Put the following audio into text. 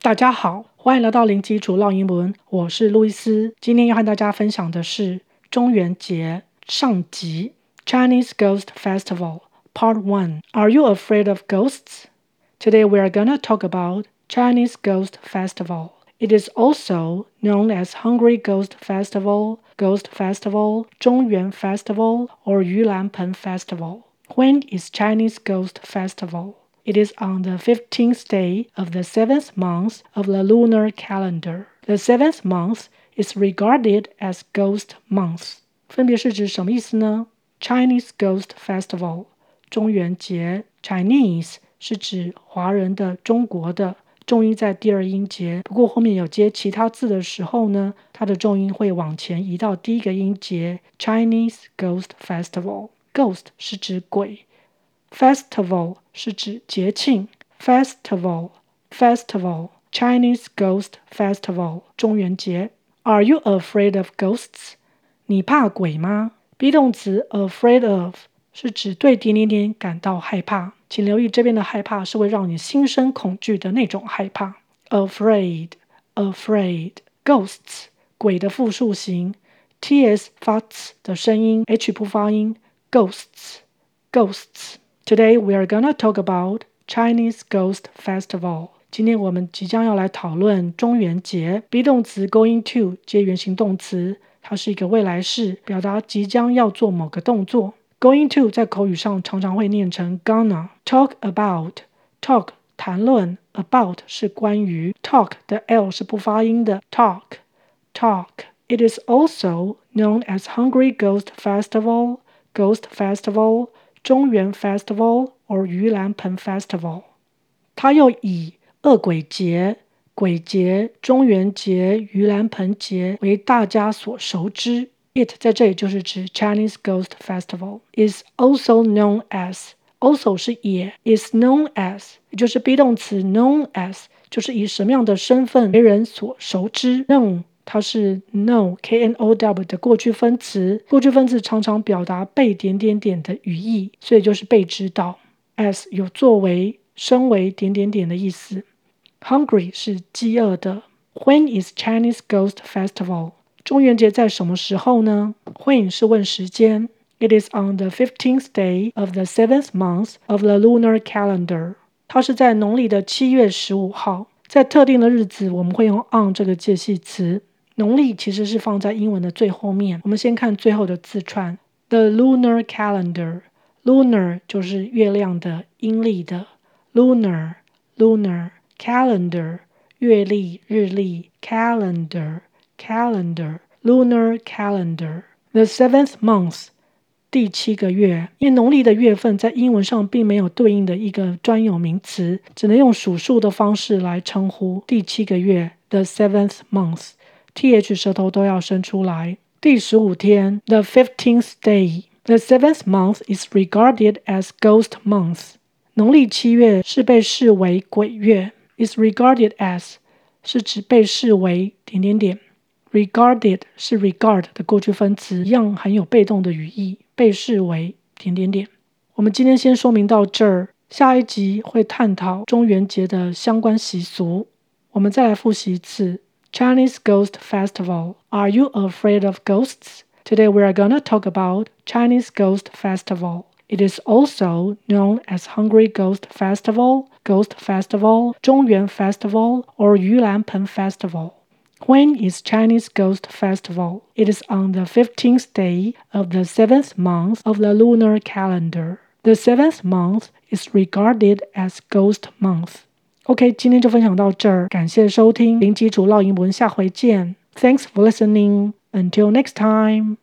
大家好，欢迎来到零基础绕英文，我是路易斯。今天要和大家分享的是中元节上集 Chinese Ghost Festival Part One. Are you afraid of ghosts? Today we are gonna talk about Chinese Ghost Festival. It is also known as Hungry Ghost Festival, Ghost Festival, 中元 Festival, or 盂兰盆 Festival. When is Chinese Ghost Festival? It is on the 15th day of the seventh month of the lunar calendar. The seventh month is regarded as ghost month. 分别是指什么意思呢？Chinese Ghost Festival 中元节，Chinese 是指华人的、中国的，重音在第二音节。不过后面有接其他字的时候呢，它的重音会往前移到第一个音节。Chinese Ghost Festival，Ghost 是指鬼。 Festival 是指节庆，Festival Festival Chinese Ghost Festival 中元节。Are you afraid of ghosts？你怕鬼吗？be 动词 afraid of 是指对点点点感到害怕，请留意这边的害怕是会让你心生恐惧的那种害怕。Afraid Afraid Ghosts 鬼的复数形，ts 发 ts 的声音，h 不发音，Ghosts Ghosts。Today we are gonna talk about Chinese Ghost Festival。今天我们即将要来讨论中元节。be 动词 going to 接原形动词，它是一个未来式，表达即将要做某个动作。going to 在口语上常常会念成 gonna。talk about talk 谈论，about 是关于，talk 的 l 是不发音的，talk talk。It is also known as Hungry Ghost Festival, Ghost Festival。 中元 Festival or 盂兰盆 Festival，它又以恶鬼节、鬼节、中元节、盂兰盆节为大家所熟知。It 在这里就是指 Chinese Ghost Festival。Is also known as also 是也，is known as 也就是 be 动词 known as 就是以什么样的身份为人所熟知。known 它是 know k n o w 的过去分词，过去分词常常表达被点点点的语义，所以就是被知道。as 有作为、身为点点点的意思。Hungry 是饥饿的。When is Chinese Ghost Festival？中元节在什么时候呢？When 是问时间。It is on the fifteenth day of the seventh month of the lunar calendar。它是在农历的七月十五号，在特定的日子，我们会用 on 这个介系词。农历其实是放在英文的最后面。我们先看最后的字串，the lunar calendar，lunar 就是月亮的、阴历的，lunar lunar calendar 月历、日历，calendar calendar lunar calendar the seventh month 第七个月。因为农历的月份在英文上并没有对应的一个专有名词，只能用数数的方式来称呼第七个月，the seventh month。Th 舌头都要伸出来。第十五天，the fifteenth day，the seventh month is regarded as ghost month。农历七月是被视为鬼月。is regarded as 是指被视为点点点。regarded 是 regard 的过去分词，一样含有被动的语义。被视为点点点。我们今天先说明到这儿，下一集会探讨中元节的相关习俗。我们再来复习一次。Chinese Ghost Festival. Are you afraid of ghosts? Today we are gonna talk about Chinese Ghost Festival. It is also known as Hungry Ghost Festival, Ghost Festival, Zhongyuan Festival, or Yulanpen Festival. When is Chinese Ghost Festival? It is on the 15th day of the seventh month of the lunar calendar. The seventh month is regarded as Ghost Month. OK，今天就分享到这儿，感谢收听零基础绕英文，下回见。Thanks for listening. Until next time.